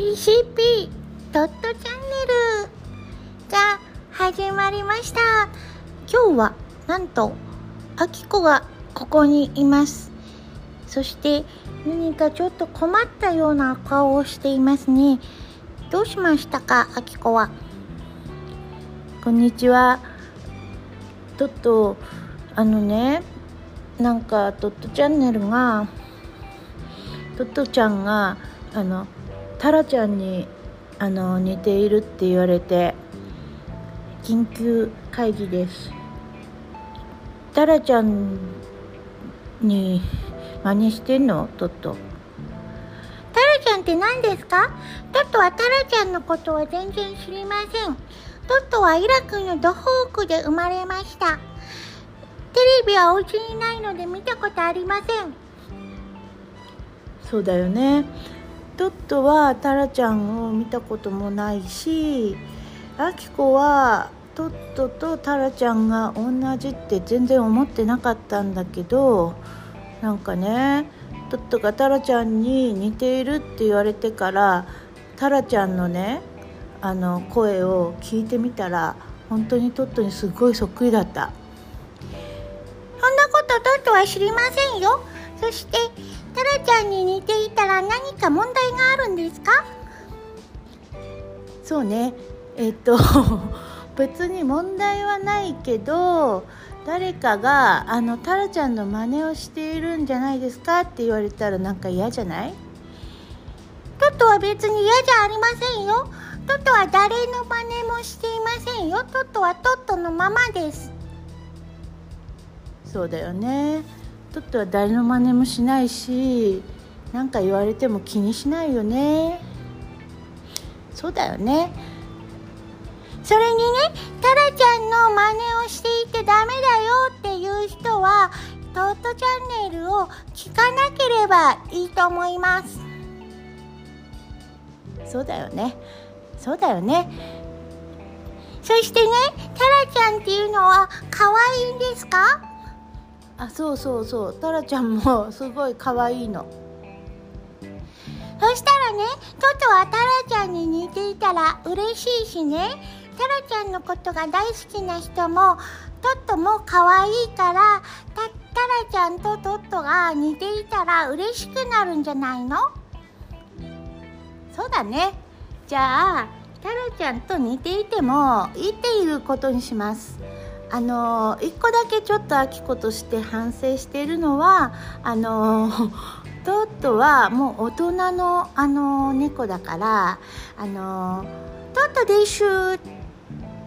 PCP ドットチャンネル。が始まりました。今日はなんとあきこがここにいます。そして何かちょっと困ったような顔をしていますね。どうしましたかあきこは？こんにちは。トットあのねなんかトットチャンネルがトットちゃんがあのタラちゃんにあの似ているって言われて緊急会議です。タラちゃんに真似してんの？トット。タラちゃんって何ですか？トットはタラちゃんのことは全然知りません。トットはイラクのドホークで生まれました。テレビはお家にないので見たことありません。そうだよねトットはタラちゃんを見たこともないしアキコはトットとタラちゃんが同じって全然思ってなかったんだけどなんかねトットがタラちゃんに似ているって言われてからタラちゃんのねあの声を聞いてみたら本当にトットにすごいそっくりだった。そんなことトットは知りませんよ。そしてタラちゃんに似ていたら何か問題があるんですか？そうね。えっと 別に問題はないけど誰かがあのタラちゃんの真似をしているんじゃないですかって言われたらなんか嫌じゃない？トットは別に嫌じゃありませんよ。トットは誰の真似もしていませんよ。トットはトットのままです。そうだよねトットは誰の真似もしないし何か言われても気にしないよね。そうだよね。それにねタラちゃんの真似をしていてダメだよっていう人はトートチャンネルを聞かなければいいと思います。そうだよね。そうだよね。そしてねタラちゃんっていうのは可愛いんですか？あそうそうそう。タラちゃんもすごい可愛いの。そしたらねトトはタラちゃんに似ていたら嬉しいしね。タラちゃんのことが大好きな人もトットも可愛いからタタラちゃんとトットが似ていたら嬉しくなるんじゃないの？そうだね。じゃあタラちゃんと似ていてもいいっていうことにします。あの一個だけちょっとあきことして反省しているのはあの トットはもう大人のあの猫だからあのトットでしゅっ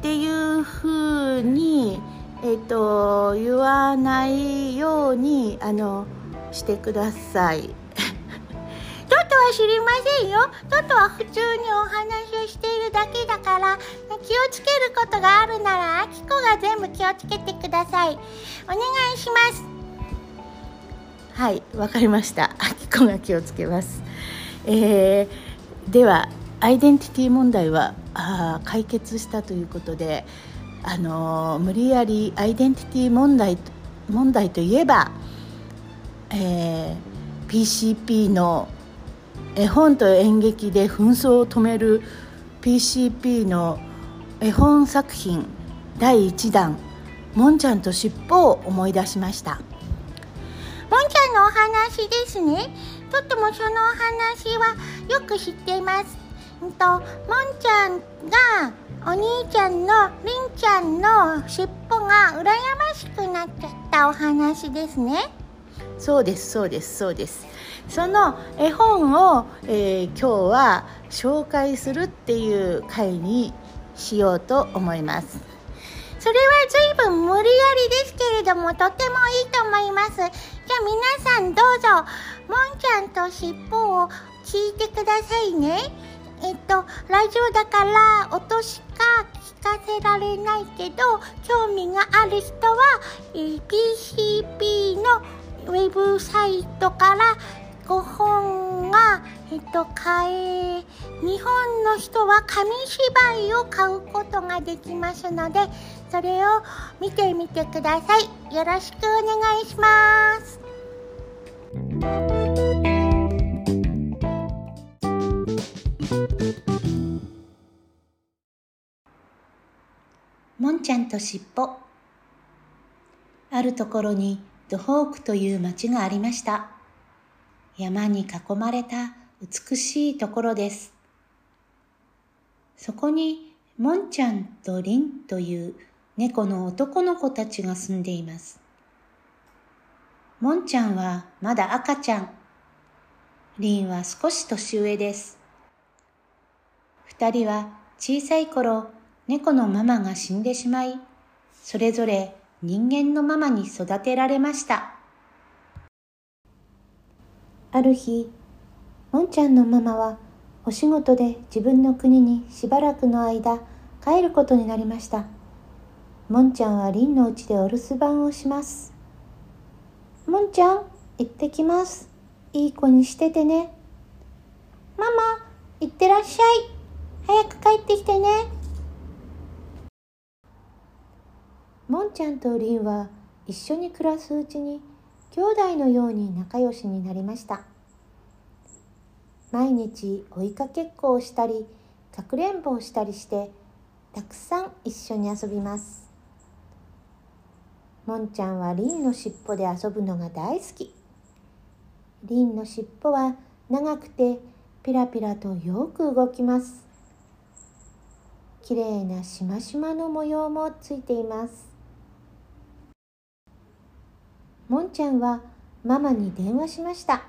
ていう風にえっ、と言わないようにあのしてください。は知りませんよ。トトは普通にお話をしているだけだから、気をつけることがあるなら、あきこが全部気をつけてください。お願いします。はい、わかりました。あきこが気をつけます。えー、では、アイデンティティ問題はあ解決したということで、あのー、無理やりアイデンティティ問題問題といえば、えー、PCP の絵本と演劇で紛争を止める PCP の絵本作品第1弾「もんちゃんとしっぽ」を思い出しました。もんちゃんのお話ですね。とってもそのお話はよく知っています。んともんちゃんがお兄ちゃんのりんちゃんの尻尾が羨ましくなっちゃったお話ですね。そうですそうですそうですその絵本を、えー、今日は紹介するっていう回にしようと思います。それは随分無理やりですけれどもとてもいいと思います。じゃあ皆さんどうぞもんちゃんと尻尾を聞いてくださいね。えっとラジオだから音しか聞かせられないけど興味がある人は、PCP のウェブサイトから5本が、えっと、買え日本の人は紙芝居を買うことができますのでそれを見てみてください。よろしくお願いします。もんちゃんとしっぽあるところにドホークという町がありました。山に囲まれた美しいところです。そこにもんちゃんとりんという猫の男の子たちが住んでいます。もんちゃんはまだ赤ちゃん。りんは少し年上です。二人は小さい頃猫のママが死んでしまい、それぞれ人間のママに育てられました。ある日、もんちゃんのママはお仕事で自分の国にしばらくの間帰ることになりました。もんちゃんはりんのうちでお留守番をします。もんちゃん、行ってきます。いい子にしててね。ママ、行ってらっしゃい。早く帰ってきてね。もんちゃんとりんは一緒に暮らすうちに兄弟のように仲良しになりました。毎日追いかけっこをしたりかくれんぼをしたりしてたくさん一緒に遊びます。もんちゃんはりんのしっぽで遊ぶのが大好き。りんのしっぽは長くてピラピラとよく動きます。きれいなしましまの模様もついています。もんちゃんはママに電話しました。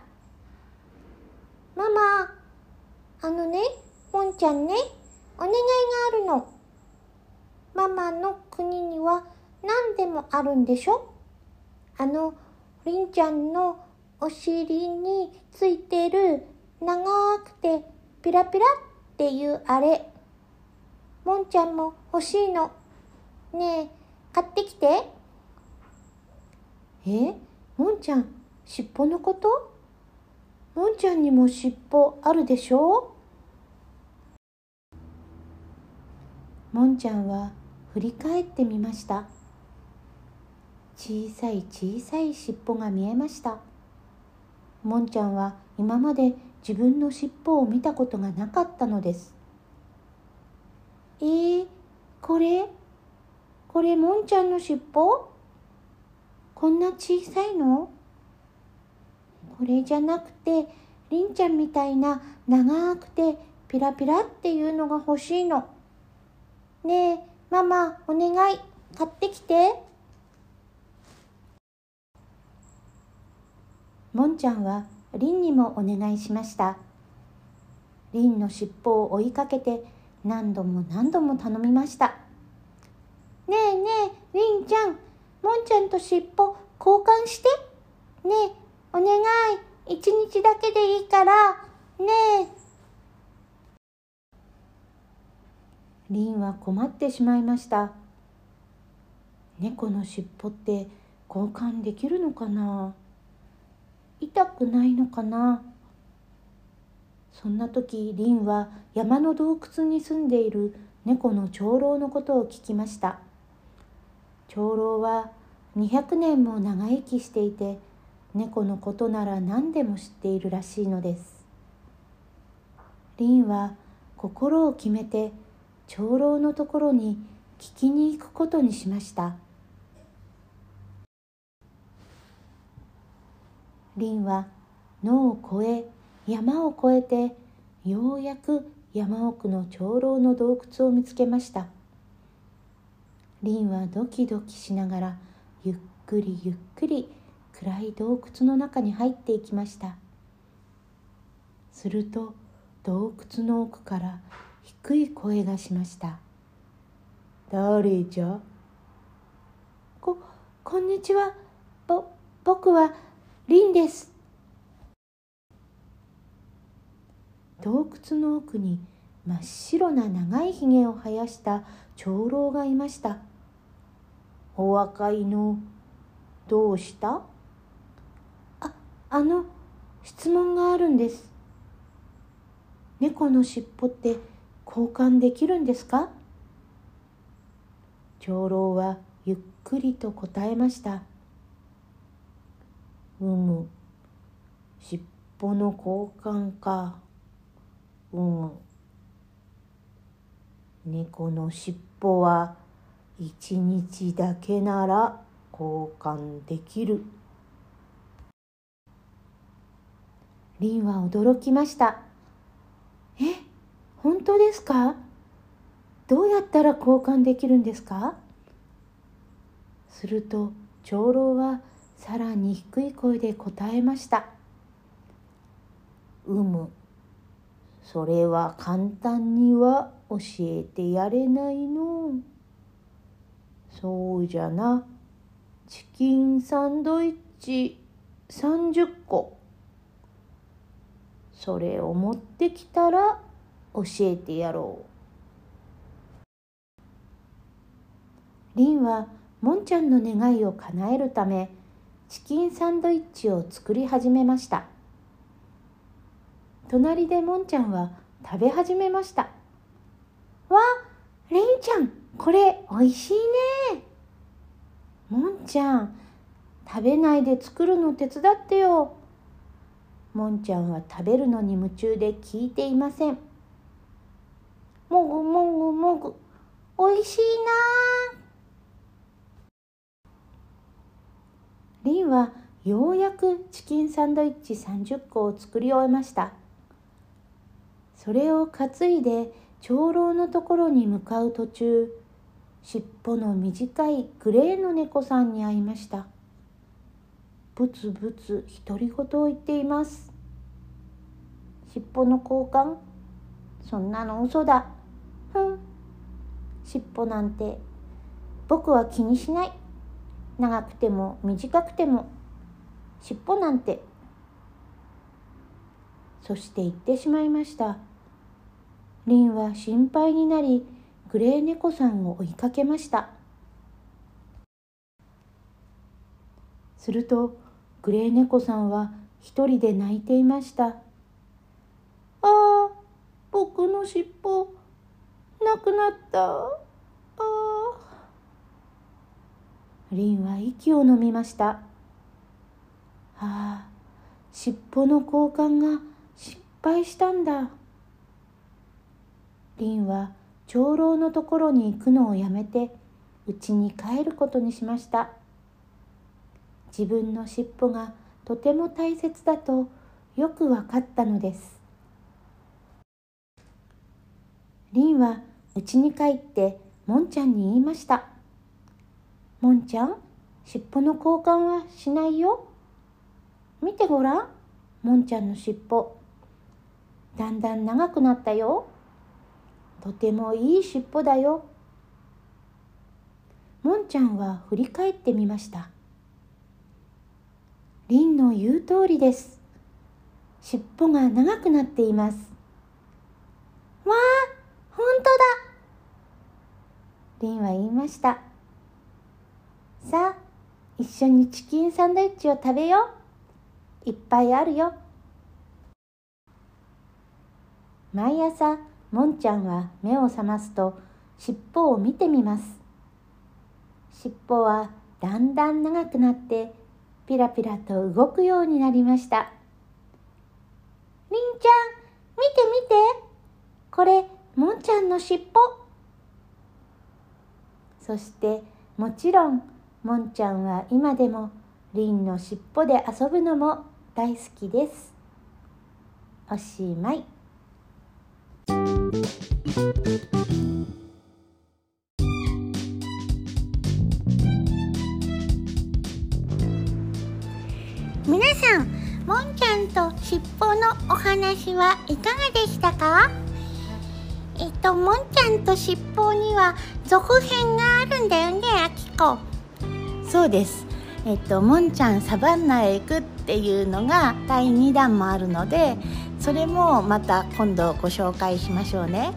ママ、あのね、もんちゃんね、お願いがあるの。ママの国には何でもあるんでしょ？あの、りんちゃんのお尻についてる長くてピラピラっていうあれ。もんちゃんも欲しいの。ねえ、買ってきて。え？もんちゃん尻尾のこと？もんちゃんにも尻尾あるでしょ？うもんちゃんは振り返ってみました。小さい小さい尻尾が見えました。もんちゃんは今まで自分の尻尾を見たことがなかったのです。えー、これ？これもんちゃんの尻尾？こんな小さいの？これじゃなくてりんちゃんみたいな長くてピラピラっていうのが欲しいの。ねえママお願い買ってきて。もんちゃんはりんにもお願いしました。りんの尻尾を追いかけて何度も何度も頼みました。ねえねえりんちゃんもんちゃんと尻尾交換して。ねえ、お願い。一日だけでいいから。ねえ。りんは困ってしまいました。猫の尻尾って交換できるのかな？痛くないのかな？そんな時りんは山の洞窟に住んでいる猫の長老のことを聞きました長老は200年も長生きしていて猫のことなら何でも知っているらしいのです。リンは心を決めて長老のところに聞きに行くことにしました。リンは野を越え山を越えてようやく山奥の長老の洞窟を見つけました。リンはドキドキしながらゆっくりゆっくり暗い洞窟の中に入っていきました。すると洞窟の奥から低い声がしました「誰じゃ?」こ「こんにちは。ぼ僕はリンです」洞窟の奥に真っ白な長いひげを生やした長老がいました。お若いのどうした？ああの質問があるんです。猫のしっぽって交換できるんですか？長老はゆっくりと答えました。うむ。しっぽの交換か。うむ。猫のしっぽは一日だけなら交換できる。リンは驚きました。え本当ですか？どうやったら交換できるんですか？すると長老はさらに低い声で答えました「うむ。それは簡単には教えてやれないの。そうじゃな。チキンサンドイッチ。30個。それを持ってきたら教えてやろう。リンはもんちゃんの願いを叶えるためチキンサンドイッチを作り始めました。隣でもんちゃんは食べ始めました。わりんちゃん。これおいしいね。もんちゃん食べないで作るの手伝ってよ。もんちゃんは食べるのに夢中で聞いていません。もぐもぐもぐ。おいしいな。りんはようやくチキンサンドイッチ30個を作り終えました。それを担いで長老のところに向かう途中尻尾の短いグレーの猫さんに会いました。ブツブツ独り言を言っています。尻尾の交換そんなの嘘だ。ふん。尻尾なんて僕は気にしない。長くても短くても。尻尾なんて。そして言ってしまいました。リンは心配になりグレー猫さんを追いかけました。するとグレー猫さんは一人で泣いていましたああ僕の尻尾なくなった。ああリンは息を飲みましたああ尻尾の交換が失敗したんだ。リンは長老のところに行くのをやめて家に帰ることにしました。自分の尻尾がとても大切だとよく分かったのです。リンは家に帰ってもんちゃんに言いました。もんちゃん尻尾の交換はしないよ。見てごらん。もんちゃんの尻尾。だんだん長くなったよ。とてもいい尻尾だよ。もんちゃんは振り返ってみました。りんの言う通りです。尻尾が長くなっています。わあ本当だ。りんは言いました。さあ一緒にチキンサンドイッチを食べよう。いっぱいあるよ。毎朝もんちゃんは目を覚ますと尻尾を見てみます。尻尾はだんだん長くなってピラピラと動くようになりましたりんちゃん見て見て。これもんちゃんの尻尾そしてもちろんもんちゃんは今でもりんのしっぽで遊ぶのも大好きです。おしまい。皆さんもんちゃんとしっぽのお話はいかがでしたか？えっともんちゃんとしっぽには続編があるんだよねあきこそうです。えっともんちゃんサバンナへ行くっていうのが第2弾もあるのでそれもまた今度ご紹介しましょうね。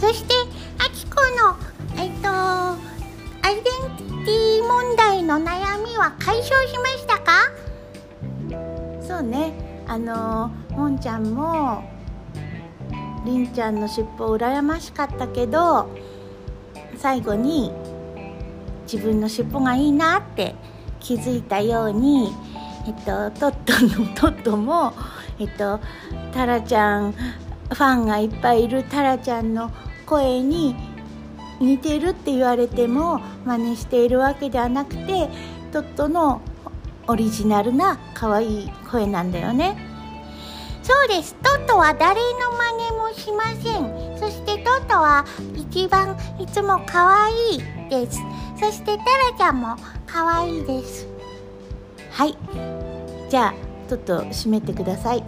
そしてあきこのえっとアイデンティティ問題の悩みは解消しましたか？そうね。あのもんちゃんもりんちゃんの尻尾羨ましかったけど最後に自分の尻尾がいいなって気づいたように、えっと、トットの トットも、えっと、タラちゃんファンがいっぱいいるタラちゃんの声に似てるって言われても真似しているわけではなくてトットのオリジナルな可愛い声なんだよね。そうです。トットは誰の真似もしません。そしてトットは一番いつも可愛いです。そしてタラちゃんも可愛いです。はい。じゃあトット締めてください。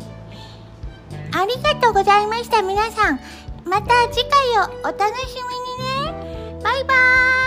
ありがとうございました皆さんまた次回をお楽しみにね。バイバーイ。